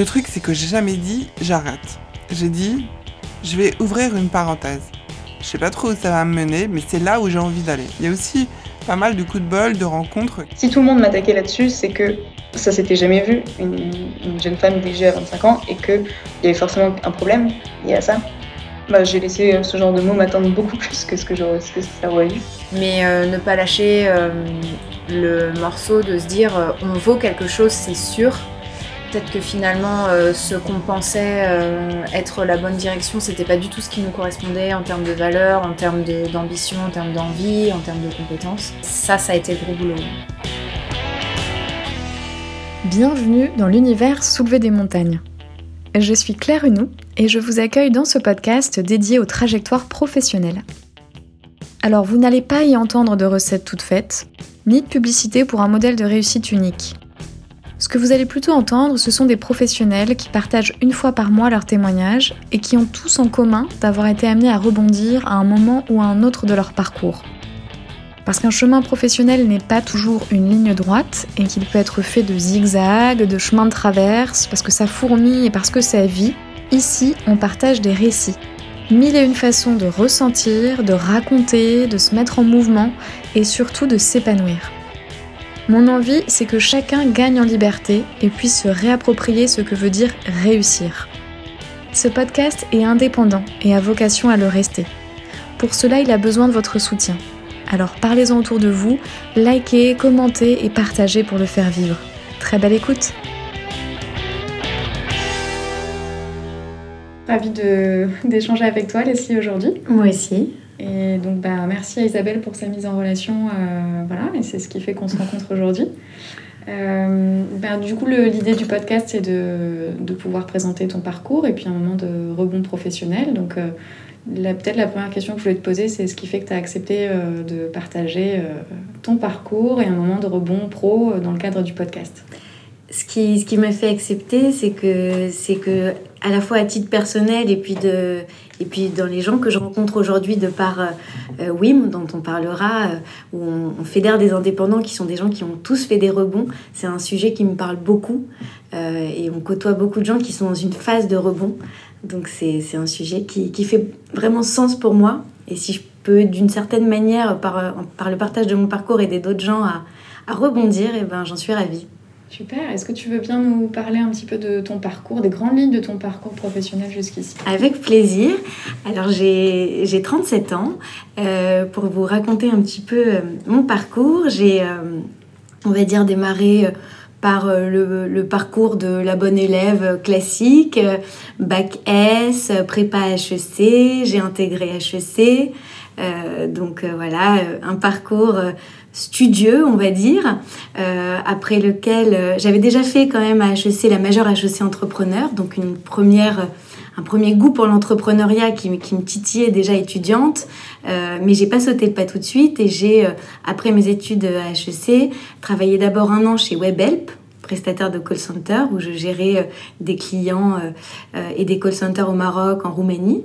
Le truc, c'est que j'ai jamais dit j'arrête. J'ai dit je vais ouvrir une parenthèse. Je sais pas trop où ça va me mener, mais c'est là où j'ai envie d'aller. Il y a aussi pas mal de coups de bol, de rencontres. Si tout le monde m'attaquait là-dessus, c'est que ça s'était jamais vu, une, jeune femme DG à 25 ans, et qu'il y avait forcément un problème lié à ça. Bah, j'ai laissé ce genre de mots m'attendre beaucoup plus que ce que, ce que ça aurait eu. Mais euh, ne pas lâcher euh, le morceau de se dire euh, on vaut quelque chose, c'est sûr. Peut-être que finalement, ce qu'on pensait être la bonne direction, c'était pas du tout ce qui nous correspondait en termes de valeur, en termes d'ambition, en termes d'envie, en termes de compétences. Ça, ça a été le gros boulot. Bienvenue dans l'univers Soulever des montagnes. Je suis Claire Hunou et je vous accueille dans ce podcast dédié aux trajectoires professionnelles. Alors vous n'allez pas y entendre de recettes toutes faites, ni de publicité pour un modèle de réussite unique. Ce que vous allez plutôt entendre, ce sont des professionnels qui partagent une fois par mois leurs témoignages et qui ont tous en commun d'avoir été amenés à rebondir à un moment ou à un autre de leur parcours. Parce qu'un chemin professionnel n'est pas toujours une ligne droite et qu'il peut être fait de zigzags, de chemins de traverse, parce que ça fourmille et parce que ça vit, ici on partage des récits. Mille et une façons de ressentir, de raconter, de se mettre en mouvement et surtout de s'épanouir. Mon envie, c'est que chacun gagne en liberté et puisse se réapproprier ce que veut dire réussir. Ce podcast est indépendant et a vocation à le rester. Pour cela, il a besoin de votre soutien. Alors parlez-en autour de vous, likez, commentez et partagez pour le faire vivre. Très belle écoute Ravie d'échanger avec toi Leslie aujourd'hui. Moi aussi. Et donc bah, merci à Isabelle pour sa mise en relation. Euh, voilà, et c'est ce qui fait qu'on se rencontre aujourd'hui. Euh, bah, du coup, l'idée du podcast, c'est de, de, pouvoir présenter ton parcours et puis un moment de rebond professionnel. Donc, euh, Peut-être la première question que je voulais te poser, c'est ce qui fait que tu as accepté euh, de partager ton parcours et un moment de rebond pro dans le cadre du podcast? Ce qui, ce qui m'a fait accepter, c'est que, c'est que, à la fois à titre personnel et puis, de, et puis dans les gens que je rencontre aujourd'hui de par WIM, dont on parlera, où on, fédère des indépendants qui sont des gens qui ont tous fait des rebonds, c'est un sujet qui me parle beaucoup. et on côtoie beaucoup de gens qui sont dans une phase de rebond. Donc c'est un sujet qui, qui, fait vraiment sens pour moi. Et si je peux, d'une certaine manière, par, par le partage de mon parcours, aider d'autres gens à, à rebondir, et eh ben, j'en suis ravie. Super. Est-ce que tu veux bien nous parler un petit peu de ton parcours, des grandes lignes de ton parcours professionnel jusqu'ici? Avec plaisir. Alors j'ai 37 ans. Euh, pour vous raconter un petit peu euh, mon parcours, j'ai, euh, on va dire, démarré par euh, le, parcours de la bonne élève classique, bac S, prépa HEC, j'ai intégré HEC. Donc voilà, un parcours studieux, on va dire, après lequel j'avais déjà fait quand même à HEC la majeure HEC entrepreneur, donc une première un premier goût pour l'entrepreneuriat qui, qui, me titillait déjà étudiante, mais j'ai pas sauté le pas tout de suite et j'ai, après mes études à HEC, travaillé d'abord un an chez WebHelp, prestataire de call center où je gérais euh, des clients euh, euh, et des call centers au Maroc, en Roumanie.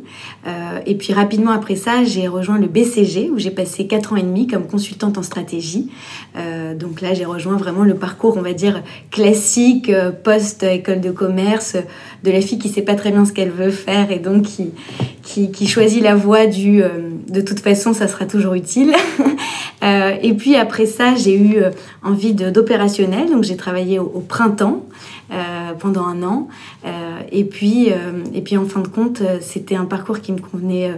et puis rapidement après ça, j'ai rejoint le BCG où j'ai passé 4 ans et demi comme consultante en stratégie. donc là, j'ai rejoint vraiment le parcours, on va dire, classique, post-école de commerce, de la fille qui sait pas très bien ce qu'elle veut faire et donc qui, qui, qui choisit la voie du de toute façon, ça sera toujours utile. et puis après ça, j'ai eu envie d'opérationnel, donc j'ai travaillé au, printemps euh, pendant un an. Euh, et, puis, euh, et puis en fin de compte, c'était un parcours qui me convenait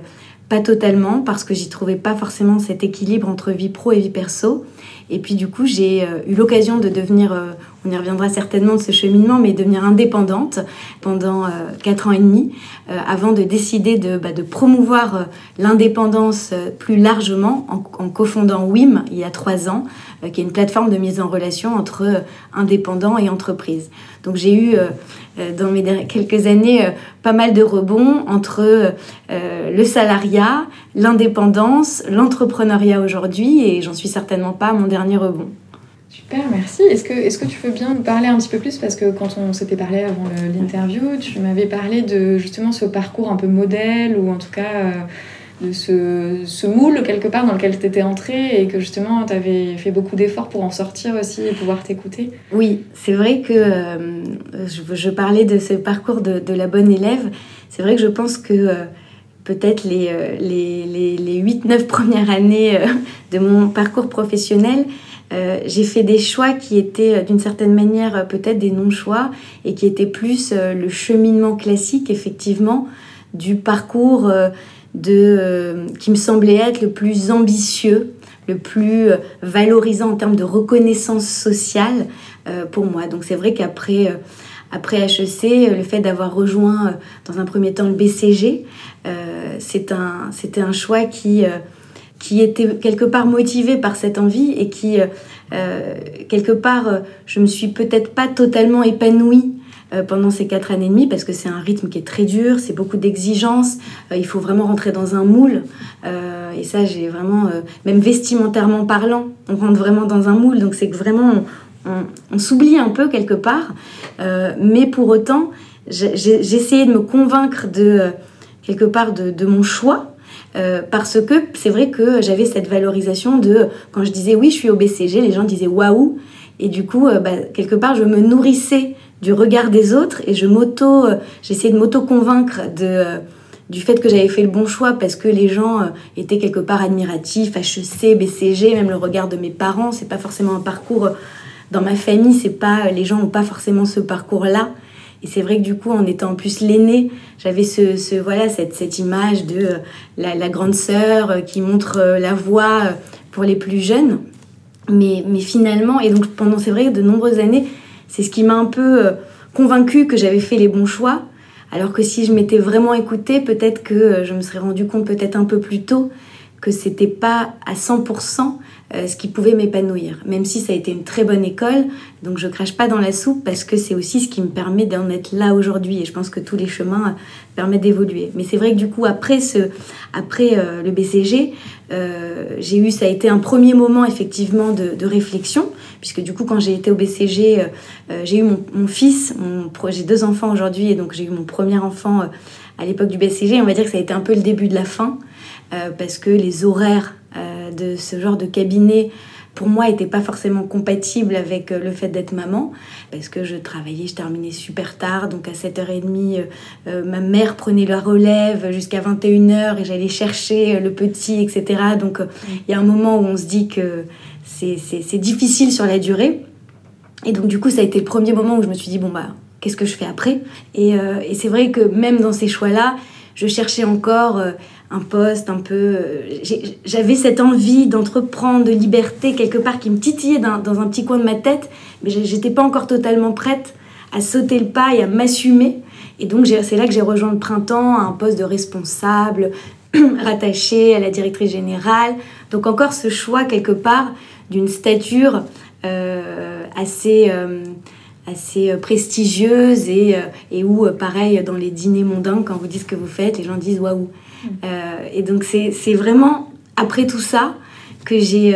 pas totalement parce que j'y trouvais pas forcément cet équilibre entre vie pro et vie perso. Et puis du coup, j'ai eu l'occasion de devenir, on y reviendra certainement de ce cheminement, mais devenir indépendante pendant quatre ans et demi, avant de décider de, bah, promouvoir l'indépendance plus largement en, en cofondant WIM il y a trois ans, euh, qui est une plateforme de mise en relation entre euh, indépendants et entreprises. Donc j'ai eu euh, dans mes quelques années pas mal de rebonds entre le salariat, l'indépendance, l'entrepreneuriat aujourd'hui et j'en suis certainement pas à mon dernier rebond. Super, merci. Est-ce que, est que tu veux bien nous parler un petit peu plus? Parce que quand on s'était parlé avant l'interview, tu m'avais parlé de justement ce parcours un peu modèle ou en tout cas de ce, moule quelque part dans lequel tu étais entrée et que justement tu avais fait beaucoup d'efforts pour en sortir aussi et pouvoir t'écouter Oui, c'est vrai que euh, je, parlais de ce parcours de, la bonne élève. C'est vrai que je pense que euh, peut-être les, euh, les, les, les 8-9 premières années de mon parcours professionnel, j'ai fait des choix qui étaient d'une certaine manière peut-être des non-choix et qui étaient plus le cheminement classique effectivement du parcours de, euh, qui me semblait être le plus ambitieux, le plus euh, valorisant en termes de reconnaissance sociale euh, pour moi. Donc c'est vrai qu'après après HEC, le fait d'avoir rejoint dans un premier temps le BCG, c'est c'était un choix qui, qui était quelque part motivé par cette envie et qui, quelque part, je me suis peut-être pas totalement épanouie euh, pendant ces quatre années et demie parce que c'est un rythme qui est très dur, c'est beaucoup d'exigences, euh, il faut vraiment rentrer dans un moule. Euh, et ça, j'ai vraiment, même vestimentairement parlant, on rentre vraiment dans un moule. Donc c'est que vraiment, on, s'oublie un peu quelque part. mais pour autant, j'essayais de me convaincre de quelque part de, de mon choix. Parce que c'est vrai que j'avais cette valorisation de quand je disais oui je suis au BCG les gens disaient waouh et du coup bah, quelque part je me nourrissais du regard des autres et je m'auto, euh, j'essayais de m'auto-convaincre de, euh, du fait que j'avais fait le bon choix parce que les gens euh, étaient quelque part admiratifs, HEC, BCG, même le regard de mes parents, c'est pas forcément un parcours dans ma famille, c'est pas les gens n'ont pas forcément ce parcours-là. Et c'est vrai que du coup, en étant plus l'aîné, j'avais ce, ce, voilà cette, cette image de la, la, grande sœur qui montre la voie pour les plus jeunes. Mais, mais finalement, et donc pendant c'est vrai de nombreuses années, c'est ce qui m'a un peu euh, convaincu que j'avais fait les bons choix. Alors que si je m'étais vraiment écoutée, peut-être que euh, je me serais rendu compte peut-être un peu plus tôt que c'était pas à 100% euh, ce qui pouvait m'épanouir. Même si ça a été une très bonne école, donc je crache pas dans la soupe parce que c'est aussi ce qui me permet d'en être là aujourd'hui. Et je pense que tous les chemins permettent d'évoluer. Mais c'est vrai que du coup, après, ce, après le BCG, j'ai eu, ça a été un premier moment effectivement de, de réflexion puisque du coup, quand j'ai été au BCG, euh, euh, j'ai eu mon, fils, mon, j'ai deux enfants aujourd'hui, et donc j'ai eu mon premier enfant euh, à l'époque du BCG. On va dire que ça a été un peu le début de la fin, parce que les horaires de ce genre de cabinet pour moi n'étaient pas forcément compatibles avec le fait d'être maman parce que je travaillais, je terminais super tard donc à 7h30 ma mère prenait la relève jusqu'à 21h et j'allais chercher le petit etc. Donc il y a un moment où on se dit que c'est difficile sur la durée. Et donc du coup, ça a été le premier moment où je me suis dit, bon, bah, qu'est-ce que je fais après? Euh, Et, c'est vrai que même dans ces choix-là, je cherchais encore euh, un poste un peu... Euh, j'avais cette envie d'entreprendre, de liberté, quelque part, qui me titillait dans, un petit coin de ma tête, mais j'étais pas encore totalement prête à sauter le pas et à m'assumer. Et donc c'est là que j'ai rejoint le printemps, un poste de responsable, rattaché à la directrice générale. Donc encore ce choix quelque part d'une stature euh, assez, assez prestigieuse et, euh, et où, pareil, dans les dîners mondains, quand vous dites ce que vous faites, les gens disent waouh. Et donc, c'est vraiment après tout ça que j'ai.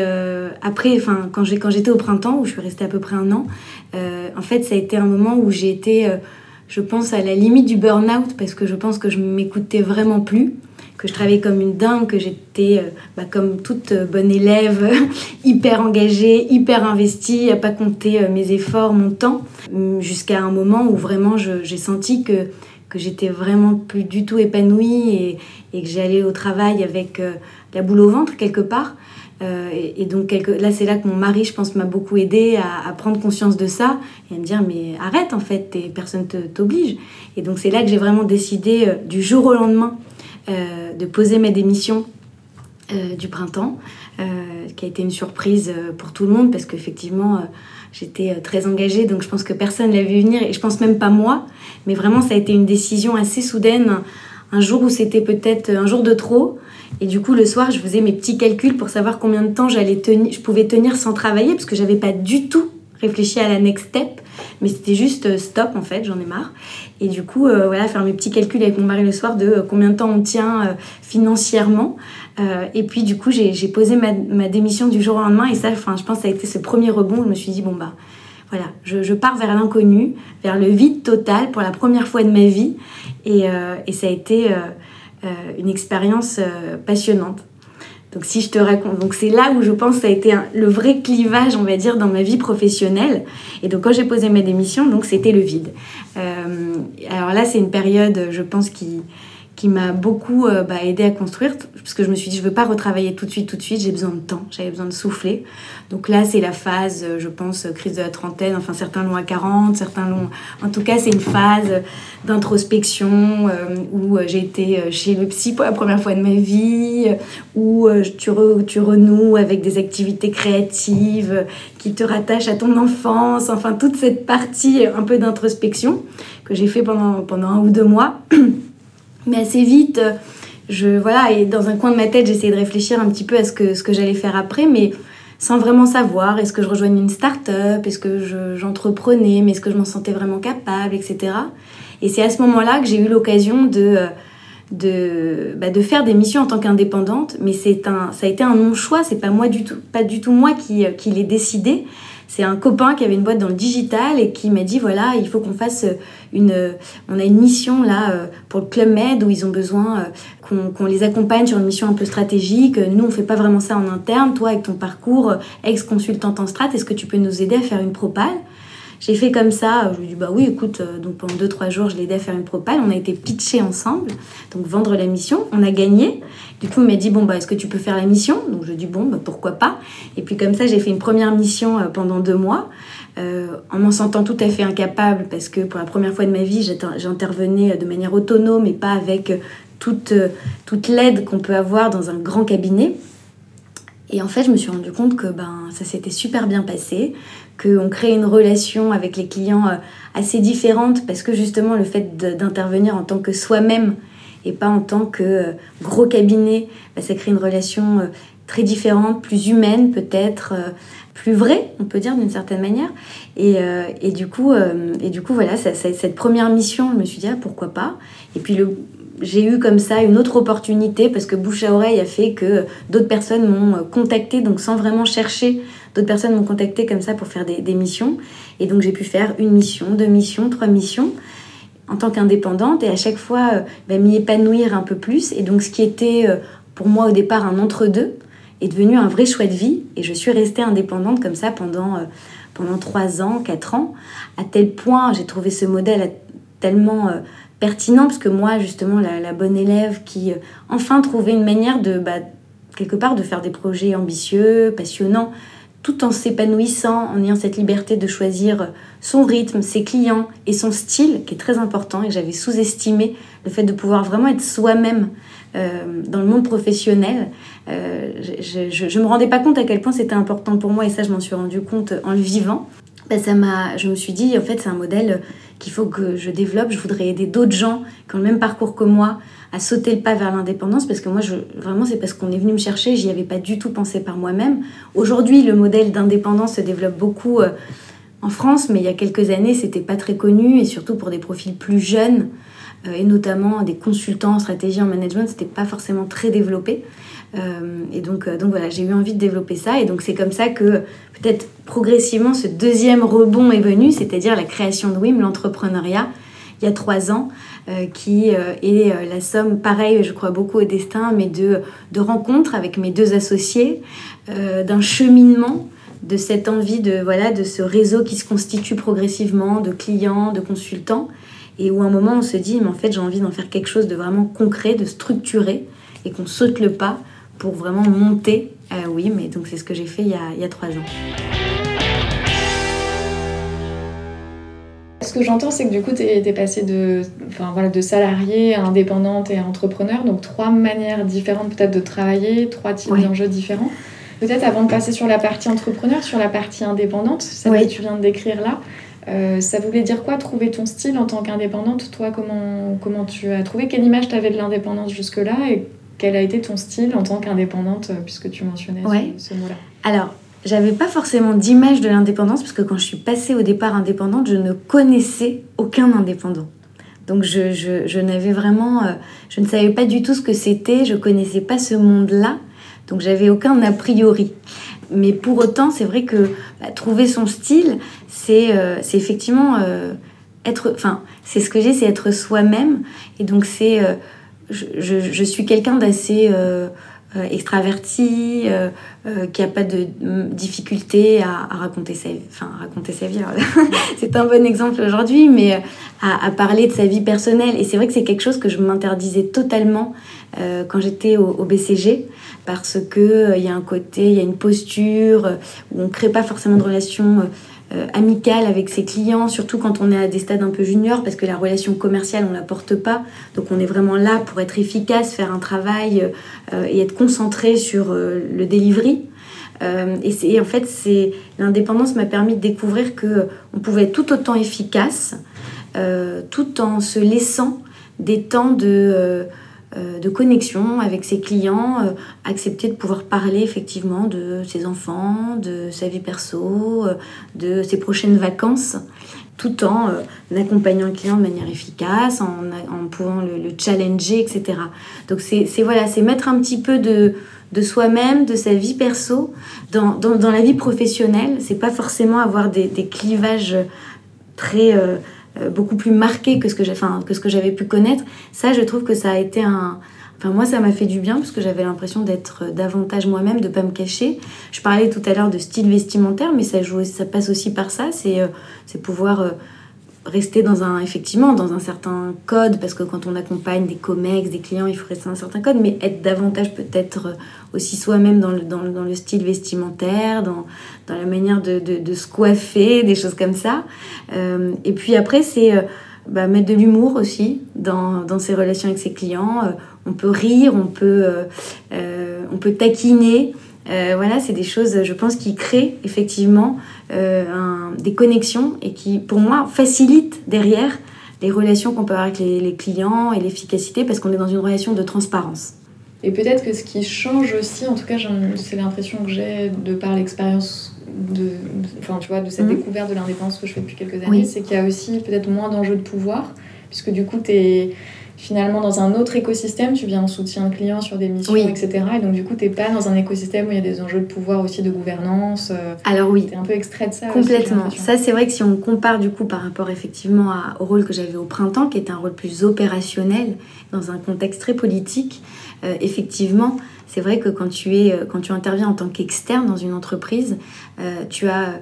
après, enfin, quand j'étais au printemps, où je suis restée à peu près un an, en fait, ça a été un moment où j'ai été, je pense, à la limite du burn-out parce que je pense que je m'écoutais vraiment plus que je travaillais comme une dingue, que j'étais euh, bah, comme toute euh, bonne élève, hyper engagée, hyper investie, à pas compter euh, mes efforts, mon temps, hum, jusqu'à un moment où vraiment j'ai senti que, que j'étais vraiment plus du tout épanouie et, et que j'allais au travail avec la boule au ventre quelque part. et, donc là, c'est là que mon mari, je pense, m'a beaucoup aidé à, prendre conscience de ça et à me dire mais arrête en fait, personne t'oblige. Et donc c'est là que j'ai vraiment décidé du jour au lendemain de poser ma démission euh, du printemps, euh, qui a été une surprise pour tout le monde parce qu'effectivement, j'étais très engagée, donc je pense que personne ne l'a vu venir et je pense même pas moi, mais vraiment ça a été une décision assez soudaine, un jour où c'était peut-être un jour de trop. Et du coup, le soir, je faisais mes petits calculs pour savoir combien de temps j'allais tenir, je pouvais tenir sans travailler, parce que j'avais pas du tout réfléchi à la next step, mais c'était juste euh, stop en fait, j'en ai marre. Et du coup, euh, voilà, faire mes petits calculs avec mon mari le soir de euh, combien de temps on tient financièrement. et puis du coup, j'ai posé ma, démission du jour au lendemain et ça, enfin, je pense que ça a été ce premier rebond je me suis dit, bon bah voilà, je, pars vers l'inconnu, vers le vide total pour la première fois de ma vie. Et ça a été une expérience passionnante. Donc si je te raconte, donc c'est là où je pense que ça a été le vrai clivage, on va dire, dans ma vie professionnelle. Et donc quand j'ai posé ma démission, donc c'était le vide. alors là, c'est une période, je pense, qui, qui m'a beaucoup euh, bah, aidé à construire parce que je me suis dit je veux pas retravailler tout de suite tout de suite j'ai besoin de temps j'avais besoin de souffler. Donc là c'est la phase euh, je pense crise de la trentaine enfin certains l'ont à 40 certains l'ont en tout cas c'est une phase d'introspection euh, où j'ai été chez le psy pour la première fois de ma vie où tu, tu renoues avec des activités créatives qui te rattachent à ton enfance enfin toute cette partie un peu d'introspection que j'ai fait pendant pendant un ou deux mois Mais assez vite, euh, je, voilà, et dans un coin de ma tête, j'essayais de réfléchir un petit peu à ce que, ce que j'allais faire après, mais sans vraiment savoir. Est-ce que je rejoignais une start-up Est-ce que j'entreprenais Mais est-ce que je m'en sentais vraiment capable Etc. Et c'est à ce moment-là que j'ai eu l'occasion de, euh, de, bah, de faire des missions en tant qu'indépendante. Mais c'est un, ça a été un non-choix. C'est pas moi du tout, pas du tout moi qui, euh, qui l'ai décidé c'est un copain qui avait une boîte dans le digital et qui m'a dit voilà, il faut qu'on fasse une. On a une mission là euh, pour le Club Med où ils ont besoin euh, qu'on les accompagne sur une mission un peu stratégique. Nous, on fait pas vraiment ça en interne. Toi, avec ton parcours euh, ex-consultante en strat, est-ce que tu peux nous aider à faire une propale? J'ai fait comme ça, je lui ai dit bah oui, écoute, donc pendant 2-3 jours, je l'ai aidé à faire une propale. On a été pitchés ensemble, donc vendre la mission. On a gagné. Du coup, il m'a dit Bon, bah, est-ce que tu peux faire la mission? Donc, je dis Bon, bah, pourquoi pas Et puis, comme ça, j'ai fait une première mission euh, pendant deux mois, euh, en m'en sentant tout à fait incapable, parce que pour la première fois de ma vie, j'intervenais de manière autonome et pas avec toute, toute l'aide qu'on peut avoir dans un grand cabinet. Et en fait, je me suis rendu compte que ben, ça s'était super bien passé, qu'on crée une relation avec les clients euh, assez différente, parce que justement, le fait d'intervenir en tant que soi-même, et pas en tant que euh, gros cabinet. Bah, ça crée une relation euh, très différente, plus humaine peut-être, plus vraie, on peut dire d'une certaine manière. Et, et, du coup, et du coup, voilà, cette première mission, je me suis dit, ah, pourquoi pas? Et puis j'ai eu comme ça une autre opportunité parce que bouche à oreille a fait que d'autres personnes m'ont contacté, donc sans vraiment chercher, d'autres personnes m'ont contacté comme ça pour faire des, missions. Et donc j'ai pu faire une mission, deux missions, trois missions en tant qu'indépendante et à chaque fois euh, bah, m'y épanouir un peu plus. Et donc ce qui était euh, pour moi au départ un entre-deux est devenu un vrai choix de vie et je suis restée indépendante comme ça pendant, euh, pendant 3 ans, 4 ans, à tel point j'ai trouvé ce modèle tellement pertinent parce que moi justement la, bonne élève qui enfin trouvait une manière de bah, quelque part de faire des projets ambitieux, passionnants, tout en s'épanouissant, en ayant cette liberté de choisir son rythme, ses clients et son style, qui est très important, et j'avais sous-estimé le fait de pouvoir vraiment être soi-même euh, dans le monde professionnel. Euh, je ne me rendais pas compte à quel point c'était important pour moi, et ça je m'en suis rendu compte en le vivant. Ben, ça m'a, je me suis dit, en fait, c'est un modèle qu'il faut que je développe. Je voudrais aider d'autres gens qui ont le même parcours que moi à sauter le pas vers l'indépendance parce que moi, vraiment, c'est parce qu'on est venu me chercher, j'y avais pas du tout pensé par moi-même. Aujourd'hui, le modèle d'indépendance se développe beaucoup euh, en France, mais il y a quelques années, c'était pas très connu et surtout pour des profils plus jeunes euh, et notamment des consultants en stratégie en management, c'était pas forcément très développé. Euh, et donc, donc voilà, j'ai eu envie de développer ça. Et donc c'est comme ça que peut-être progressivement ce deuxième rebond est venu, c'est-à-dire la création de WIM, l'entrepreneuriat, il y a trois ans, euh, qui euh, est euh, la somme, pareil, je crois beaucoup au destin, mais de, de rencontres avec mes deux associés, d'un cheminement de cette envie de voilà de ce réseau qui se constitue progressivement de clients, de consultants et où à un moment on se dit mais en fait j'ai envie d'en faire quelque chose de vraiment concret, de structuré et qu'on saute le pas pour vraiment monter. oui, mais donc c'est ce que j'ai fait il y, a, il y a trois ans. Ce que j'entends, c'est que du coup, tu es, passé de, enfin, voilà, de salarié à indépendante et à entrepreneur, donc trois manières différentes peut-être de travailler, trois types d'enjeux différents. Peut-être avant de passer sur la partie entrepreneur, sur la partie indépendante, celle que tu viens de décrire là, euh, ça voulait dire quoi trouver ton style en tant qu'indépendante? Toi, comment, comment tu as trouvé? Quelle image tu avais de l'indépendance jusque-là? Et quel a été ton style en tant qu'indépendante, euh, puisque tu mentionnais ce, ce mot-là Alors, j'avais pas forcément d'image de l'indépendance parce que quand je suis passée au départ indépendante, je ne connaissais aucun indépendant. Donc je, je, je n'avais vraiment, euh, je ne savais pas du tout ce que c'était, je connaissais pas ce monde-là, donc j'avais aucun a priori. Mais pour autant, c'est vrai que bah, trouver son style, c'est euh, effectivement euh, être, enfin c'est ce que j'ai, c'est être soi-même, et donc c'est je, suis quelqu'un d'assez euh, extraverti, euh, euh, qui a pas de difficulté à, raconter sa vie. Enfin, raconter sa vie, c'est un bon exemple aujourd'hui, mais à, parler de sa vie personnelle. Et c'est vrai que c'est quelque chose que je m'interdisais totalement quand j'étais au, BCG, parce que il y a un côté, il y a une posture où on crée pas forcément de relations euh, amicale avec ses clients, surtout quand on est à des stades un peu juniors, parce que la relation commerciale, on la porte pas. Donc on est vraiment là pour être efficace, faire un travail euh, et être concentré sur euh, le delivery. et c'est en fait, c'est l'indépendance m'a permis de découvrir que on pouvait être tout autant efficace, tout en se laissant des temps de euh, de connexion avec ses clients, euh, accepter de pouvoir parler effectivement de ses enfants, de sa vie perso, euh, de ses prochaines vacances, tout en accompagnant le client de manière efficace, en, pouvant le, challenger, etc. Donc c'est voilà, c'est mettre un petit peu de, de soi-même, de sa vie perso, dans, dans, la vie professionnelle. C'est pas forcément avoir des, des clivages très euh, beaucoup plus marqué que ce que, que, ce que j'avais pu connaître. Ça, je trouve que ça a été un... Enfin, moi, ça m'a fait du bien parce que j'avais l'impression d'être euh, davantage moi-même, de pas me cacher. Je parlais tout à l'heure de style vestimentaire, mais ça, joue, ça passe aussi par ça. C'est euh, pouvoir rester dans un effectivement dans un certain code parce que quand on accompagne des comex des clients il faut rester dans un certain code mais être davantage peut-être aussi soi-même dans le, dans, dans le, style vestimentaire dans, dans la manière de, de, se coiffer des choses comme ça. Euh, et puis après c'est euh, bah, mettre de l'humour aussi dans, ses relations avec ses clients. Euh, on peut rire on peut on peut taquiner. Voilà, c'est des choses, je pense, qui créent effectivement des connexions et qui, pour moi, facilitent derrière les relations qu'on peut avoir avec les, clients et l'efficacité parce qu'on est dans une relation de transparence. Et peut-être que ce qui change aussi, en tout cas, c'est l'impression que j'ai de par l'expérience de, enfin, tu vois, de cette mhm. découverte de l'indépendance que je fais depuis quelques années, c'est qu'il y a aussi peut-être moins d'enjeux de pouvoir, puisque du coup, tu es finalement dans un autre écosystème, tu viens en soutien de clients sur des missions, etc. Et donc du coup, tu n'es pas dans un écosystème où il y a des enjeux de pouvoir aussi, de gouvernance. Euh, Alors oui. Tu es un peu extrait de ça. Complètement. ça, c'est vrai que si on compare du coup par rapport effectivement au rôle que j'avais au printemps, qui était un rôle plus opérationnel, dans un contexte très politique, euh, effectivement, c'est vrai que quand tu, es, euh, quand tu interviens en tant qu'externe dans une entreprise, tu as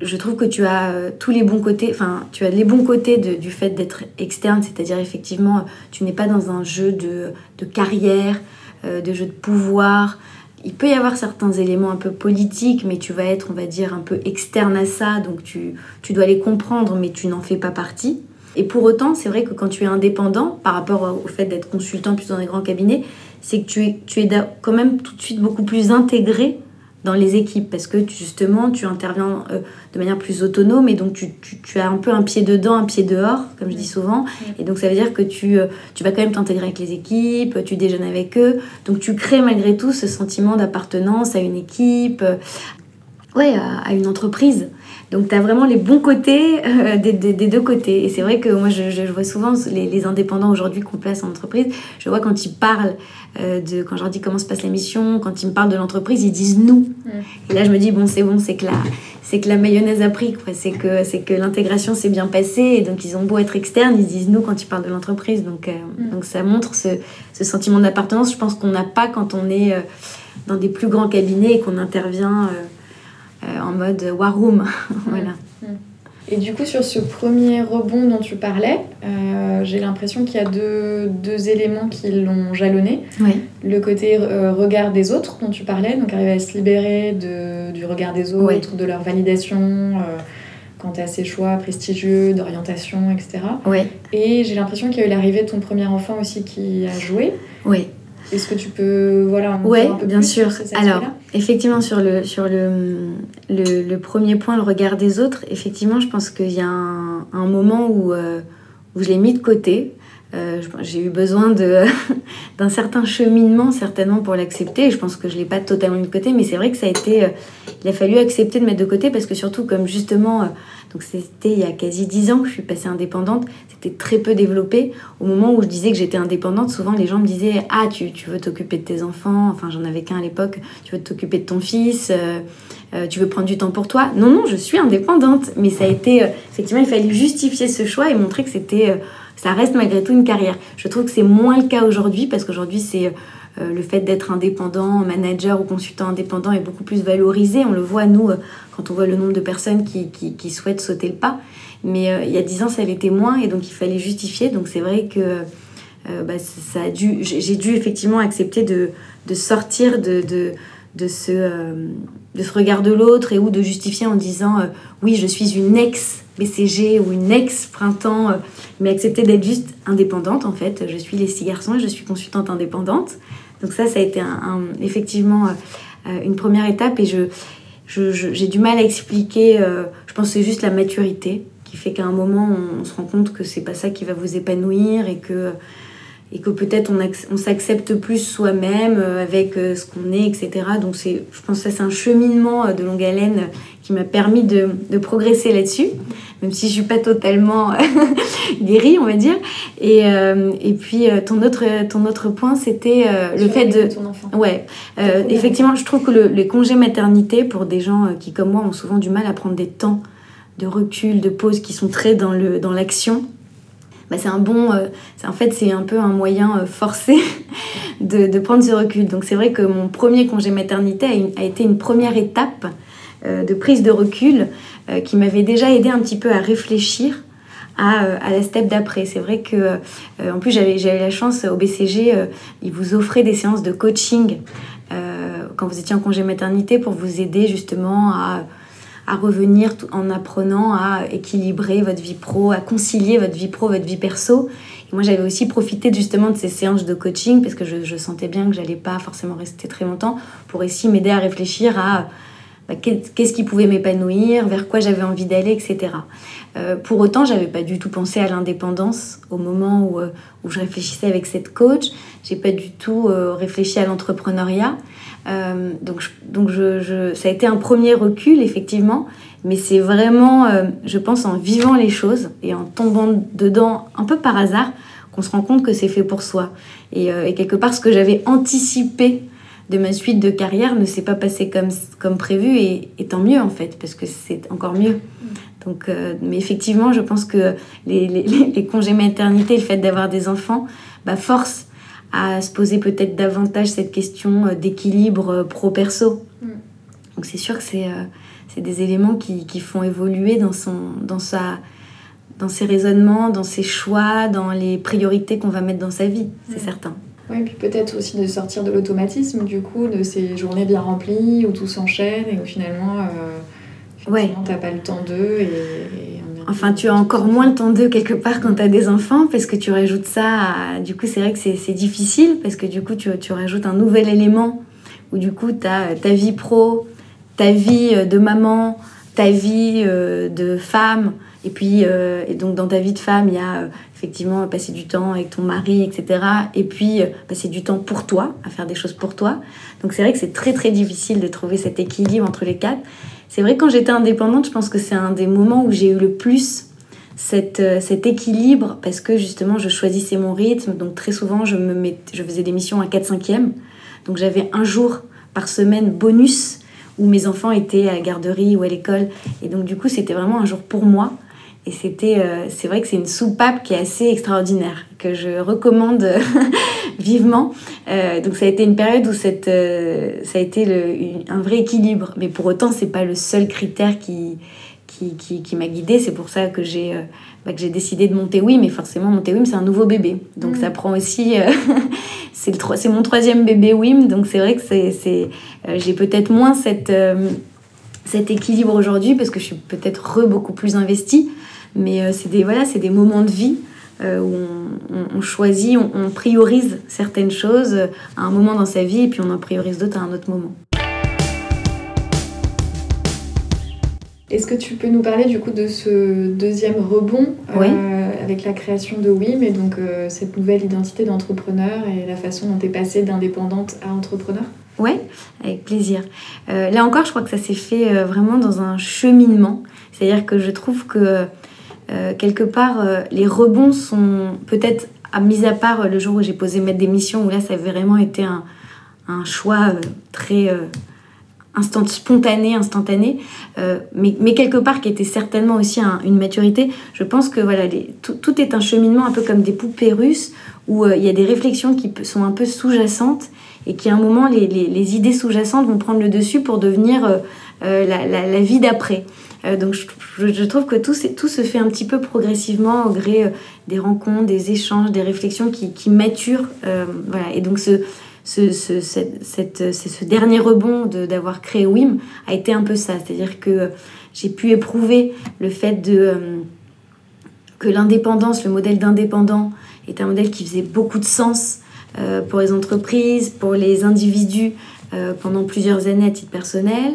je trouve que tu as euh, tous les bons côtés, enfin, tu as les bons côtés du fait d'être externe, c'est-à-dire effectivement, tu n'es pas dans un jeu de, de carrière, euh, de jeu de pouvoir. Il peut y avoir certains éléments un peu politiques, mais tu vas être, on va dire, un peu externe à ça, donc tu, tu dois les comprendre, mais tu n'en fais pas partie. Et pour autant, c'est vrai que quand tu es indépendant, par rapport au fait d'être consultant plus dans des grands cabinets, c'est que tu es, tu es quand même tout de suite beaucoup plus intégré dans les équipes parce que justement tu interviens euh, de manière plus autonome et donc tu, tu, as un peu un pied dedans, un pied dehors, comme je dis souvent. Et donc ça veut dire que tu, euh, tu vas quand même t'intégrer avec les équipes, tu déjeunes avec eux. Donc tu crées malgré tout ce sentiment d'appartenance à une équipe, euh, ouais, à, une entreprise. Donc tu as vraiment les bons côtés des, des, deux côtés. Et c'est vrai que moi je, je vois souvent les, les indépendants aujourd'hui qu'on place en entreprise, je vois quand ils parlent euh, de, quand je leur dis comment se passe la mission, quand ils me parlent de l'entreprise, ils disent nous. Mm. Et là, je me dis, bon, c'est bon, c'est que, la, c'est que la mayonnaise a pris, quoi. C'est que, c'est que l'intégration s'est bien passée. Et donc, ils ont beau être externes, ils disent nous quand ils parlent de l'entreprise. Donc, euh, mm. donc ça montre ce, ce sentiment d'appartenance, je pense qu'on n'a pas quand on est euh, dans des plus grands cabinets et qu'on intervient en mode war room. voilà. Mm. Et du coup, sur ce premier rebond dont tu parlais, euh, j'ai l'impression qu'il y a deux, deux, éléments qui l'ont jalonné. Le côté euh, regard des autres dont tu parlais, donc arriver à se libérer de, du regard des autres, de leur validation euh, quant à ses choix prestigieux, d'orientation, etc. Et j'ai l'impression qu'il y a eu l'arrivée de ton premier enfant aussi qui a joué. Oui. Est-ce que tu peux voilà Oui, bien sûr. Alors, effectivement, sur le sur le, le, premier point, le regard des autres, effectivement, je pense qu'il y a un, un moment où euh, où je l'ai mis de côté. Euh, j'ai eu besoin de d'un certain cheminement certainement pour l'accepter. Je pense que je l'ai pas totalement mis de côté, mais c'est vrai que ça a été. Euh, il a fallu accepter de mettre de côté parce que surtout comme justement donc c'était il y a quasi dix ans que je suis passée indépendante. C'était très peu développé. Au moment où je disais que j'étais indépendante, souvent les gens me disaient Ah, tu, tu veux t'occuper de tes enfants. Enfin, j'en avais qu'un à l'époque. Tu veux t'occuper de ton fils. Euh, euh, tu veux prendre du temps pour toi. Non, non, je suis indépendante. Mais ça a été. Euh, effectivement, il fallait justifier ce choix et montrer que c'était ça reste malgré tout une carrière. Je trouve que c'est moins le cas aujourd'hui parce qu'aujourd'hui, c'est le fait d'être indépendant, manager ou consultant indépendant est beaucoup plus valorisé. On le voit, nous, euh, quand on voit le nombre de personnes qui, qui, souhaitent sauter le pas. Mais euh, il y a dix ans, ça l'était moins et donc il fallait justifier. Donc c'est vrai que bah, ça a dû, j'ai dû effectivement accepter de, de sortir de, de, de ce, de ce regard de l'autre et ou de justifier en disant oui, je suis une ex BCG ou une ex-printemps, euh, mais accepter d'être juste indépendante en fait. Je suis les six garçons et je suis consultante indépendante. Donc ça, ça a été un, effectivement euh, euh, une première étape et je, j'ai du mal à expliquer. je pense que c'est juste la maturité qui fait qu'à un moment, on, se rend compte que c'est pas ça qui va vous épanouir et que et que peut-être on, on s'accepte plus soi-même euh, avec euh, ce qu'on est, etc. Donc c'est, je pense que ça c'est un cheminement euh, de longue haleine qui m'a permis de, de progresser là-dessus, même si je suis pas totalement guérie, on va dire. Et, et puis ton autre, ton autre point, c'était le fait de... Ton enfant. Ouais, effectivement, je trouve que le, les congés maternité, pour des gens qui comme moi ont souvent du mal à prendre des temps de recul, de pause, qui sont très dans, le, dans l'action, bah, c'est un bon. Euh, en fait, c'est un peu un moyen euh, forcé de, de, prendre ce recul. Donc, c'est vrai que mon premier congé maternité a, a été une première étape euh, de prise de recul qui m'avait déjà aidé un petit peu à réfléchir à, à la step d'après. C'est vrai que, en plus, j'avais la chance au BCG, ils vous offraient des séances de coaching quand vous étiez en congé maternité pour vous aider justement à à revenir en apprenant à équilibrer votre vie pro, à concilier votre vie pro, votre vie perso. Et moi, j'avais aussi profité justement de ces séances de coaching parce que je, sentais bien que j'allais pas forcément rester très longtemps pour aussi m'aider à réfléchir à bah, qu'est-ce qui pouvait m'épanouir, vers quoi j'avais envie d'aller, etc. Euh, pour autant, j'avais pas du tout pensé à l'indépendance au moment où, euh, je réfléchissais avec cette coach. J'ai pas du tout euh, réfléchi à l'entrepreneuriat. Donc, donc ça a été un premier recul, effectivement, mais c'est vraiment, je pense, en vivant les choses et en tombant dedans un peu par hasard qu'on se rend compte que c'est fait pour soi. Et, et quelque part, ce que j'avais anticipé de ma suite de carrière ne s'est pas passé comme, comme prévu et, et, tant mieux en fait, parce que c'est encore mieux. Donc, mais effectivement, je pense que les, les, les congés maternité, le fait d'avoir des enfants, bah, force à se poser peut-être davantage cette question euh, d'équilibre euh, pro-perso. Mm. Donc c'est sûr que c'est euh, des éléments qui, qui, font évoluer dans, son, dans, sa, dans ses raisonnements, dans ses choix, dans les priorités qu'on va mettre dans sa vie, c'est mm. certain. Oui, puis peut-être aussi de sortir de l'automatisme, du coup, de ces journées bien remplies où tout s'enchaîne et où finalement, euh, ouais. t'as pas le temps d'eux et Enfin, tu as encore moins le temps d'eux quelque part quand tu as des enfants, parce que tu rajoutes ça. À... Du coup, c'est vrai que c'est difficile, parce que du coup, tu, tu, rajoutes un nouvel élément où du coup, tu as ta vie pro, ta vie euh, de maman, ta vie euh, de femme. Et puis, euh, et donc dans ta vie de femme, il y a effectivement passer du temps avec ton mari, etc. Et puis passer du temps pour toi, à faire des choses pour toi. Donc c'est vrai que c'est très très difficile de trouver cet équilibre entre les quatre. C'est vrai, quand j'étais indépendante, je pense que c'est un des moments où j'ai eu le plus euh, cet équilibre parce que justement, je choisissais mon rythme. Donc, très souvent, je, me je faisais des missions à 4-5e. Donc, j'avais un jour par semaine bonus où mes enfants étaient à la garderie ou à l'école. Et donc, du coup, c'était vraiment un jour pour moi. Et c'était, euh, c'est vrai que c'est une soupape qui est assez extraordinaire, que je recommande vivement. Euh, donc ça a été une période où cette, euh, ça a été le, un vrai équilibre. Mais pour autant, c'est pas le seul critère qui, qui, qui, qui m'a guidée. C'est pour ça que j'ai, bah, que j'ai décidé de monter WIM. Mais forcément, monter WIM, c'est un nouveau bébé. Donc ça mm. prend aussi... c'est, le, c'est mon troisième bébé WIM. Donc c'est vrai que c'est, c'est, j'ai peut-être moins cette, cet équilibre aujourd'hui parce que je suis peut-être re beaucoup plus investie. Mais euh, c'est des, voilà, des moments de vie euh, où on, choisit, on, priorise certaines choses à un moment dans sa vie et puis on en priorise d'autres à un autre moment. Est-ce que tu peux nous parler du coup de ce deuxième rebond euh, avec la création de WIM et donc cette nouvelle identité d'entrepreneur et la façon dont tu es passée d'indépendante à entrepreneur? Oui, avec plaisir. là encore, je crois que ça s'est fait vraiment dans un cheminement. C'est-à-dire que je trouve que euh, quelque part, euh, les rebonds sont peut-être, à mis à part euh, le jour où j'ai posé mettre des missions, où là, ça a vraiment été un, un choix très instant spontané, instantané, mais, mais, quelque part qui était certainement aussi une maturité. Je pense que voilà, tout, est un cheminement un peu comme des poupées russes où il y a des réflexions qui sont un peu sous-jacentes et qui à un moment les, les, idées sous-jacentes vont prendre le dessus pour devenir la, la, vie d'après. Donc je, trouve que tout, tout, se fait un petit peu progressivement au gré des rencontres, des échanges, des réflexions qui, qui maturent. voilà. Et donc ce, ce, ce, cette, ce dernier rebond d'avoir créé WIM a été un peu ça. C'est-à-dire que j'ai pu éprouver le fait de, euh, que l'indépendance, le modèle d'indépendant, est un modèle qui faisait beaucoup de sens euh, pour les entreprises, pour les individus euh, pendant plusieurs années à titre personnel.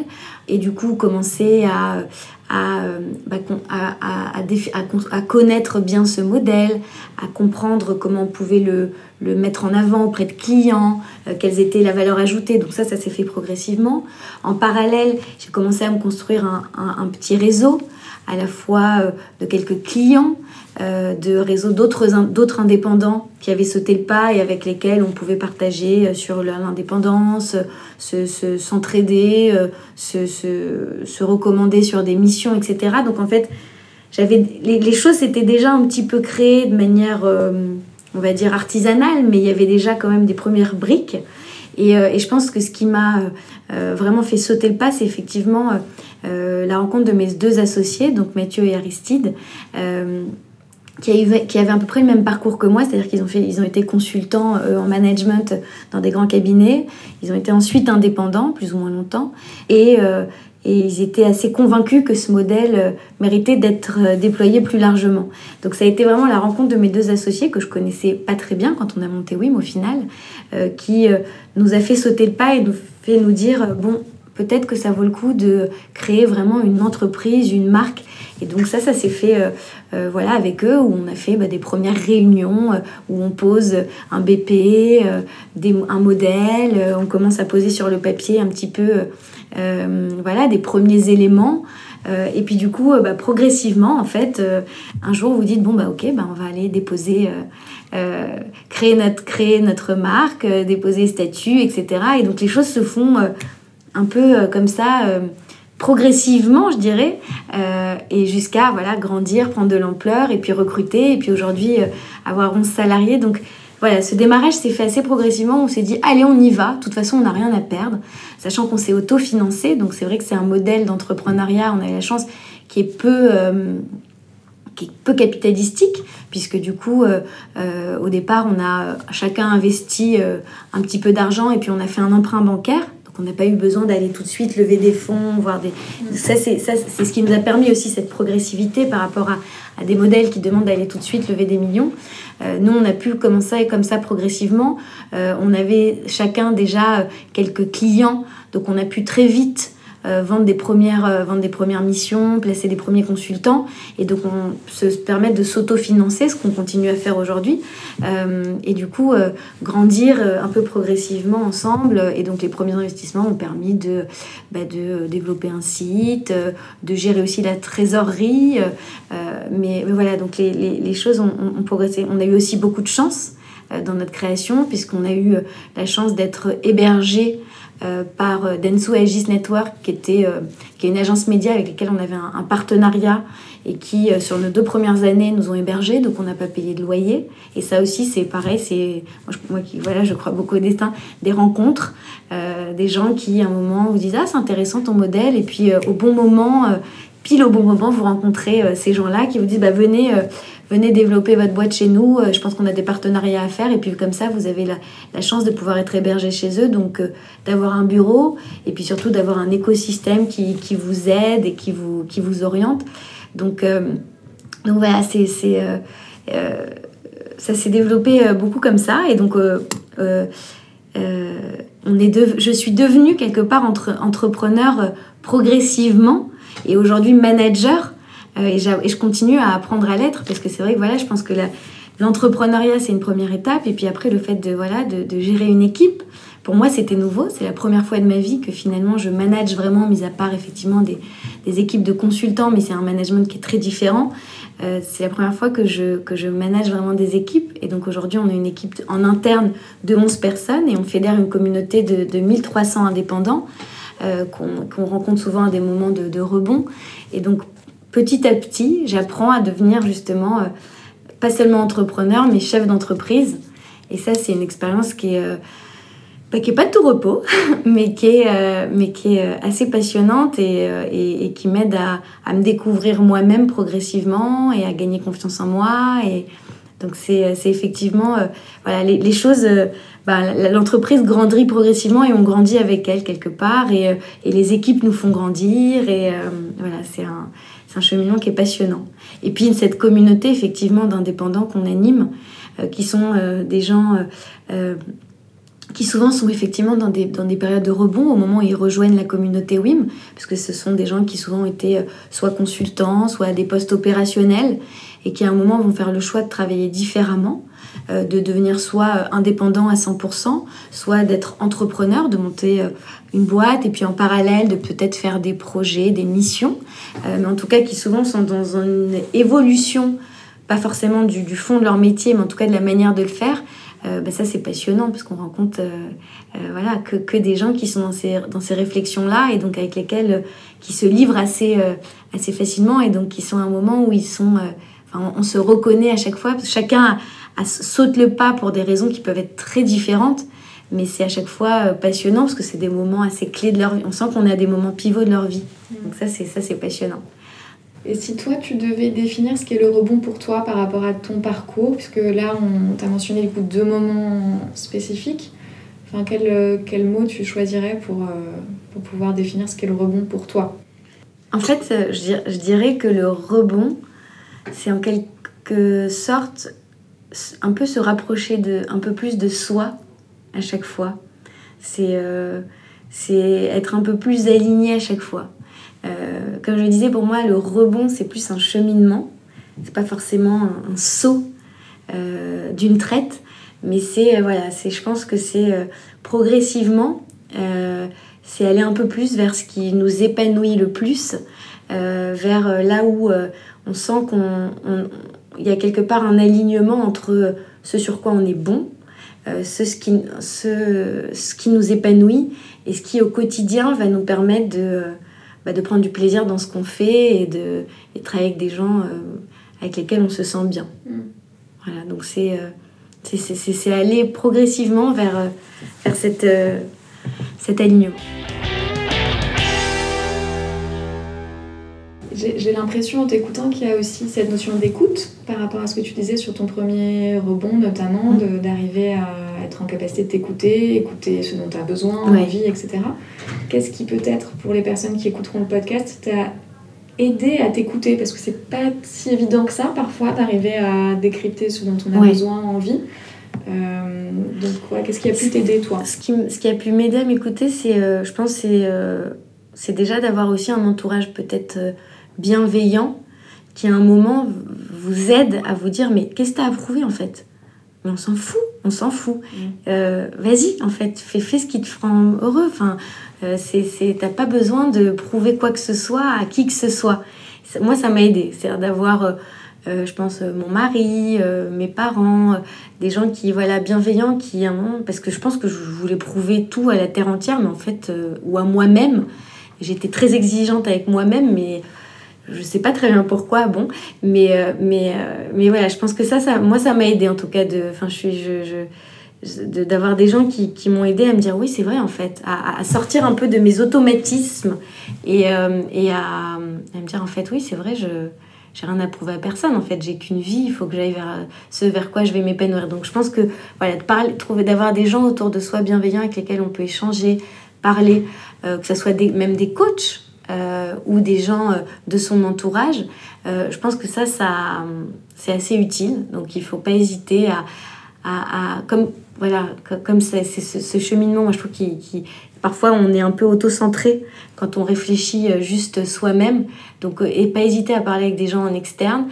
Et du coup, commencer à, bah, à, à, à, connaître bien ce modèle, à comprendre comment on pouvait le, le mettre en avant auprès de clients, euh, quelles étaient la valeur ajoutée. Donc ça, ça s'est fait progressivement. En parallèle, j'ai commencé à me construire un, un, petit réseau, à la fois euh, de quelques clients, euh, de réseaux d'autres indépendants qui avaient sauté le pas et avec lesquels on pouvait partager sur l'indépendance, s'entraider, se, se, se, recommander sur des missions, etc. Donc en fait, les, les, choses étaient déjà un petit peu créées de manière on va dire artisanale, mais il y avait déjà quand même des premières briques. Et, euh, je pense que ce qui m'a euh, euh, vraiment fait sauter le pas, c'est effectivement la rencontre de mes deux associés, donc Mathieu et Aristide. Qui, avaient à peu près le même parcours que moi, c'est-à-dire qu'ils ont, fait, ils ont été consultants en management dans des grands cabinets, ils ont été ensuite indépendants, plus ou moins longtemps, et, et ils étaient assez convaincus que ce modèle euh, méritait d'être euh, déployé plus largement. Donc ça a été vraiment la rencontre de mes deux associés que je connaissais pas très bien quand on a monté WIM au final, euh, qui nous a fait sauter le pas et nous fait nous dire bon peut-être que ça vaut le coup de créer vraiment une entreprise, une marque. Et donc ça, ça s'est fait voilà, avec eux, où on a fait bah, des premières réunions, où on pose un BP, un modèle, on commence à poser sur le papier un petit peu euh, voilà, des premiers éléments. Euh, et puis du coup, euh, bah, progressivement, en fait, un jour vous dites bon bah ok, bah, on va aller déposer, créer notre créer notre marque, déposer statut, etc. Et donc les choses se font un peu comme ça progressivement, je dirais, et jusqu'à voilà grandir, prendre de l'ampleur, et puis recruter, et puis aujourd'hui avoir 11 salariés. Donc voilà, ce démarrage s'est fait assez progressivement. On s'est dit, allez, on y va. De toute façon, on n'a rien à perdre. Sachant qu'on s'est autofinancé. Donc, c'est vrai que c'est un modèle d'entrepreneuriat. On a eu la chance qui est peu. Euh, qui est peu capitalistique, puisque du coup, euh, euh, au départ, on a chacun investi un petit peu d'argent et puis on a fait un emprunt bancaire. On n'a pas eu besoin d'aller tout de suite lever des fonds, voir des. Ça, c'est ce qui nous a permis aussi cette progressivité par rapport à, à des modèles qui demandent d'aller tout de suite lever des millions. Euh, nous, on a pu commencer comme ça progressivement. Euh, on avait chacun déjà euh, quelques clients, donc on a pu très vite vendre, des premières, vendre des premières missions, placer des premiers consultants, et donc on se permettre de s'autofinancer, ce qu'on continue à faire aujourd'hui, et du coup grandir un peu progressivement ensemble. Et donc les premiers investissements ont permis de, bah, de développer un site, de gérer aussi la trésorerie, mais, voilà, donc les, les, choses ont, ont, progressé. On a eu aussi beaucoup de chance euh, dans notre création, puisqu'on a eu euh, la chance d'être hébergé euh, par Densu Aegis Network, qui, était, qui est une agence média avec laquelle on avait un, partenariat et qui, sur nos deux premières années, nous ont hébergés, donc on n'a pas payé de loyer. Et ça aussi, c'est pareil, c'est moi, qui, voilà, je crois beaucoup au destin, des rencontres, des gens qui, à un moment, vous disent Ah, c'est intéressant ton modèle, et puis au bon moment, pile au bon moment, vous rencontrez euh, ces gens-là qui vous disent bah, venez, euh, venez développer votre boîte chez nous. Euh, je pense qu'on a des partenariats à faire. Et puis comme ça, vous avez la, chance de pouvoir être hébergé chez eux, donc d'avoir un bureau et puis surtout d'avoir un écosystème qui, vous aide et qui vous, qui vous oriente. Donc, donc voilà, c'est, ça s'est développé beaucoup comme ça. Et donc, on est je suis devenue quelque part entre, entrepreneur progressivement et aujourd'hui manager. Euh, et, je continue à apprendre à l'être parce que c'est vrai que voilà, je pense que l'entrepreneuriat c'est une première étape et puis après le fait de voilà de, gérer une équipe. Pour moi, c'était nouveau. C'est la première fois de ma vie que finalement je manage vraiment, mis à part effectivement des, des équipes de consultants, mais c'est un management qui est très différent. Euh, c'est la première fois que je, que je manage vraiment des équipes. Et donc aujourd'hui, on a une équipe en interne de 11 personnes et on fédère une communauté de, de 1300 indépendants. qu'on rencontre souvent à des moments de, de, rebond. Et donc, petit à petit, j'apprends à devenir justement, pas seulement entrepreneur, mais chef d'entreprise. Et ça, c'est une expérience qui est bah, qui n'est pas de tout repos, mais qui est, euh, mais qui est euh, assez passionnante et, euh, et, et qui m'aide à, à, me découvrir moi-même progressivement et à gagner confiance en moi. Et donc c'est effectivement, voilà, les, les choses, bah, l'entreprise grandit progressivement et on grandit avec elle quelque part et, et les équipes nous font grandir et voilà, c'est un, un cheminement qui est passionnant. Et puis cette communauté effectivement d'indépendants qu'on anime, qui sont des gens qui souvent sont effectivement dans des, périodes de rebond au moment où ils rejoignent la communauté WIM, parce que ce sont des gens qui souvent étaient euh, soit consultants, soit à des postes opérationnels, et qui à un moment vont faire le choix de travailler différemment, euh, de devenir soit euh, indépendant à 100%, soit d'être entrepreneur, de monter une boîte, et puis en parallèle de peut-être faire des projets, des missions, mais en tout cas qui souvent sont dans une évolution, pas forcément du, fond de leur métier, mais en tout cas de la manière de le faire, euh, bah, ça c'est passionnant parce qu'on rencontre euh, euh, voilà, que, que, des gens qui sont dans ces, dans ces réflexions-là et donc avec lesquels qui se livrent assez, assez facilement et donc qui sont à un moment où ils sont... Enfin, on, se reconnaît à chaque fois, chacun a, saute le pas pour des raisons qui peuvent être très différentes, mais c'est à chaque fois passionnant parce que c'est des moments assez clés de leur vie. On sent qu'on est à des moments pivots de leur vie. Donc ça c'est ça c'est passionnant. Et si toi, tu devais définir ce qu'est le rebond pour toi par rapport à ton parcours, puisque là, on t'a mentionné du coup deux moments spécifiques, enfin, quel, quel mot tu choisirais pour, euh, pour pouvoir définir ce qu'est le rebond pour toi? En fait, euh, je dirais que le rebond, c'est en quelque sorte un peu se rapprocher de, un peu plus de soi à chaque fois. C'est euh, être un peu plus aligné à chaque fois. Euh, comme je le disais, pour moi, le rebond, c'est plus un cheminement. C'est pas forcément un, saut euh, d'une traite, mais c'est, euh, voilà, c'est, je pense que c'est progressivement, c'est aller un peu plus vers ce qui nous épanouit le plus, vers là où on sent qu'il y a quelque part un alignement entre ce sur quoi on est bon, ce, ce, qui, ce, ce qui nous épanouit et ce qui au quotidien va nous permettre de bah, de prendre du plaisir dans ce qu'on fait et de, travailler avec des gens euh, avec lesquels on se sent bien. Mm. Voilà, donc c'est euh, c'est aller progressivement vers, euh, vers cette, cet alignement. J'ai l'impression en t'écoutant qu'il y a aussi cette notion d'écoute par rapport à ce que tu disais sur ton premier rebond, notamment, mm. d'arriver à être en capacité de t'écouter, écouter ce dont tu as besoin, envie, etc. Qu'est-ce qui peut-être, pour les personnes qui écouteront le podcast, t'a aidé à t'écouter? Parce que c'est pas si évident que ça, parfois, d'arriver à décrypter ce dont on a besoin, envie. Euh, donc, qu'est-ce qui a pu t'aider, toi? ce qui, ce qui a pu m'aider à m'écouter, c'est, euh, je pense, c'est, euh, c'est déjà d'avoir aussi un entourage peut-être bienveillant qui, à un moment, vous aide à vous dire Mais qu'est-ce que tu as approuvé en fait? Mais on s'en fout, on s'en fout. Mm. Euh, vas-y, en fait, fais, fais ce qui te rend heureux. Enfin, euh, c'est, t'as pas besoin de prouver quoi que ce soit à qui que ce soit. Moi, ça m'a aidé. C'est-à-dire d'avoir, euh, je pense, mon mari, mes parents, des gens qui, voilà, bienveillants, qui, parce que je pense que je voulais prouver tout à la terre entière, mais en fait, ou à moi-même. J'étais très exigeante avec moi-même, mais je sais pas très bien pourquoi, bon, mais, euh, mais, euh, mais voilà, je pense que ça, ça moi, ça m'a aidé en tout cas de, enfin, je suis, je, je d'avoir des gens qui, qui m'ont aidé à me dire oui, c'est vrai en fait, à, à, sortir un peu de mes automatismes et, euh, et à, à, me dire en fait, oui, c'est vrai, je j'ai rien à prouver à personne en fait, j'ai qu'une vie, il faut que j'aille vers ce vers quoi je vais m'épanouir. Donc je pense que voilà, de parler, trouver d'avoir des gens autour de soi bienveillants avec lesquels on peut échanger, parler, que ce soit des, même des coachs euh, ou des gens euh, de son entourage, euh, je pense que ça, ça c'est assez utile. Donc il ne faut pas hésiter à, à, comme voilà, comme c'est ce, cheminement, moi je trouve qu'il parfois on est un peu auto-centré quand on réfléchit juste soi-même. Donc et pas hésiter à parler avec des gens en externe.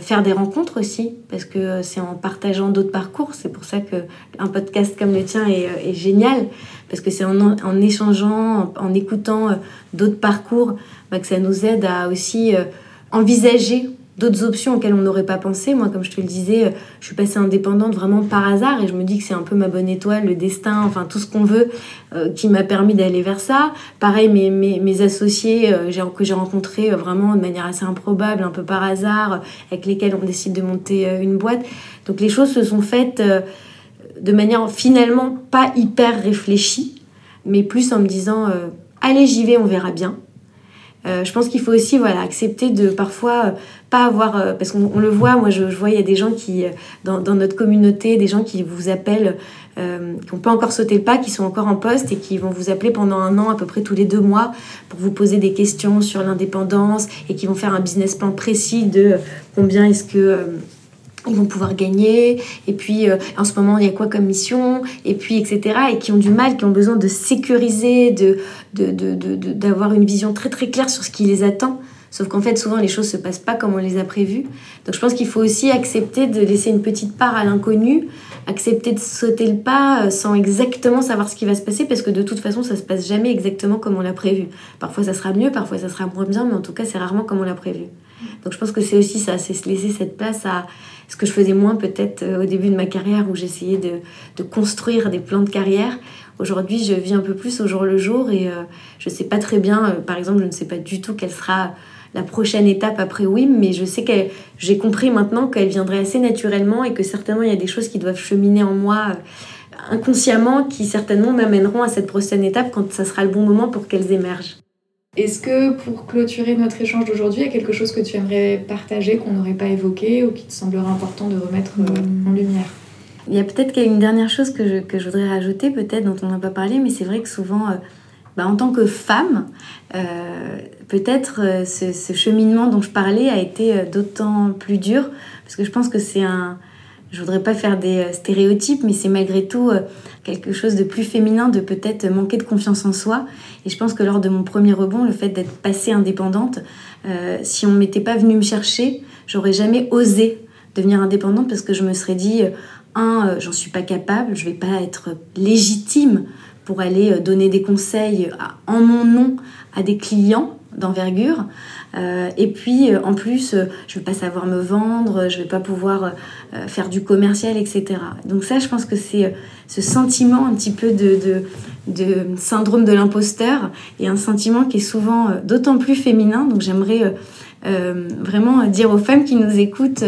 Faire des rencontres aussi, parce que c'est en partageant d'autres parcours. C'est pour ça qu'un podcast comme le tien est, est génial, parce que c'est en, échangeant, en, écoutant euh, d'autres parcours, bah, que ça nous aide à aussi euh, envisager d'autres options auxquelles on n'aurait pas pensé. Moi, comme je te le disais, je suis passée indépendante vraiment par hasard et je me dis que c'est un peu ma bonne étoile, le destin, enfin tout ce qu'on veut euh, qui m'a permis d'aller vers ça. Pareil, mes, mes, mes associés euh, que j'ai rencontrés euh, vraiment de manière assez improbable, un peu par hasard, avec lesquels on décide de monter une boîte. Donc les choses se sont faites de manière finalement pas hyper réfléchie, mais plus en me disant allez j'y vais, on verra bien. Euh, je pense qu'il faut aussi voilà, accepter de parfois euh, pas avoir. Euh, parce qu'on le voit, moi je, vois, il y a des gens qui, dans, dans, notre communauté, des gens qui vous appellent, qui n'ont pas encore sauté le pas, qui sont encore en poste et qui vont vous appeler pendant un an, à peu près tous les deux mois, pour vous poser des questions sur l'indépendance et qui vont faire un business plan précis de combien est-ce que ils vont pouvoir gagner, et puis euh, en ce moment il y a quoi comme mission, et puis etc. Et qui ont du mal, qui ont besoin de sécuriser, de, d'avoir une vision très très claire sur ce qui les attend. Sauf qu'en fait souvent les choses se passent pas comme on les a prévues. Donc je pense qu'il faut aussi accepter de laisser une petite part à l'inconnu, accepter de sauter le pas euh, sans exactement savoir ce qui va se passer, parce que de toute façon ça se passe jamais exactement comme on l'a prévu. Parfois ça sera mieux, parfois ça sera moins bien, mais en tout cas c'est rarement comme on l'a prévu. Donc je pense que c'est aussi ça, c'est se laisser cette place à ce que je faisais moins peut-être euh, au début de ma carrière où j'essayais de, construire des plans de carrière. Aujourd'hui, je vis un peu plus au jour le jour et euh, je ne sais pas très bien, par exemple, je ne sais pas du tout quelle sera la prochaine étape après WIM, mais je sais que j'ai compris maintenant qu'elle viendrait assez naturellement et que certainement il y a des choses qui doivent cheminer en moi inconsciemment qui certainement m'amèneront à cette prochaine étape quand ça sera le bon moment pour qu'elles émergent. Est-ce que pour clôturer notre échange d'aujourd'hui, il y a quelque chose que tu aimerais partager qu'on n'aurait pas évoqué ou qui te semblerait important de remettre euh, en lumière? Il y a peut-être qu'il y a une dernière chose que je, que je voudrais rajouter, peut-être dont on n'a pas parlé, mais c'est vrai que souvent, euh, bah, en tant que femme, euh, peut-être ce, cheminement dont je parlais a été d'autant plus dur, parce que je pense que c'est un... Je voudrais pas faire des stéréotypes, mais c'est malgré tout quelque chose de plus féminin, de peut-être manquer de confiance en soi. Et je pense que lors de mon premier rebond, le fait d'être passée indépendante, euh, si on m'était pas venu me chercher, j'aurais jamais osé devenir indépendante parce que je me serais dit, euh, un, euh, j'en suis pas capable, je vais pas être légitime pour aller donner des conseils en mon nom à des clients d'envergure. Euh, et puis, euh, en plus, euh, je ne vais pas savoir me vendre, je ne vais pas pouvoir faire du commercial, etc. Donc ça, je pense que c'est ce sentiment un petit peu de, de, syndrome de l'imposteur et un sentiment qui est souvent d'autant plus féminin. Donc j'aimerais vraiment dire aux femmes qui nous écoutent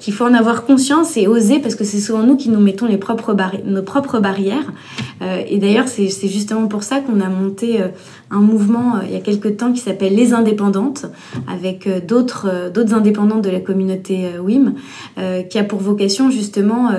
qu'il faut en avoir conscience et oser parce que c'est souvent nous qui nous mettons les propres nos propres barrières. Et d'ailleurs, c'est justement pour ça qu'on a monté un mouvement il y a quelques temps qui s'appelle Les Indépendantes avec d'autres d'autres indépendantes de la communauté WIM qui a pour vocation justement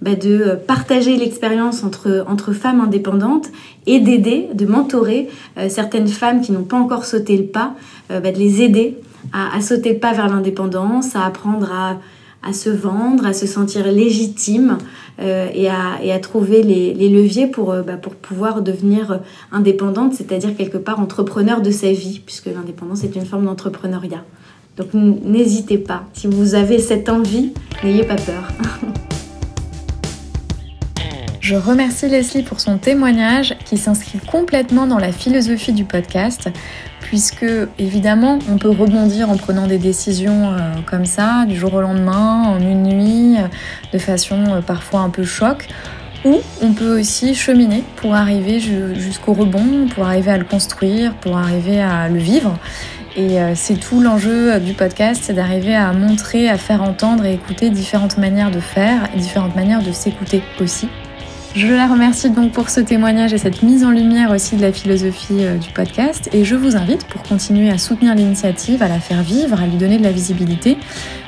bah, de partager l'expérience entre, entre femmes indépendantes et d'aider, de mentorer certaines femmes qui n'ont pas encore sauté le pas, bah, de les aider à, sauter le pas vers l'indépendance, à apprendre à, à, se vendre, à se sentir légitime euh, et, à, et, à, trouver les, les leviers pour, euh, bah, pour pouvoir devenir indépendante, c'est-à-dire quelque part entrepreneur de sa vie, puisque l'indépendance est une forme d'entrepreneuriat. Donc n'hésitez pas, si vous avez cette envie, n'ayez pas peur. Je remercie Leslie pour son témoignage qui s'inscrit complètement dans la philosophie du podcast puisque évidemment on peut rebondir en prenant des décisions euh, comme ça du jour au lendemain, en une nuit, euh, de façon euh, parfois un peu choc, ou on peut aussi cheminer pour arriver jusqu'au rebond, pour arriver à le construire, pour arriver à le vivre. Et c'est tout l'enjeu du podcast, c'est d'arriver à montrer, à faire entendre et écouter différentes manières de faire, et différentes manières de s'écouter aussi. Je la remercie donc pour ce témoignage et cette mise en lumière aussi de la philosophie euh, du podcast et je vous invite pour continuer à soutenir l'initiative, à la faire vivre, à lui donner de la visibilité,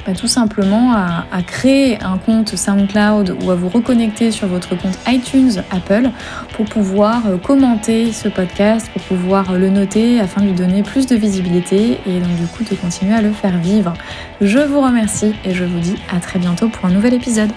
bah, tout simplement à, créer un compte SoundCloud ou à vous reconnecter sur votre compte iTunes Apple pour pouvoir euh, commenter ce podcast, pour pouvoir le noter afin de lui donner plus de visibilité et donc du coup de continuer à le faire vivre. Je vous remercie et je vous dis à très bientôt pour un nouvel épisode.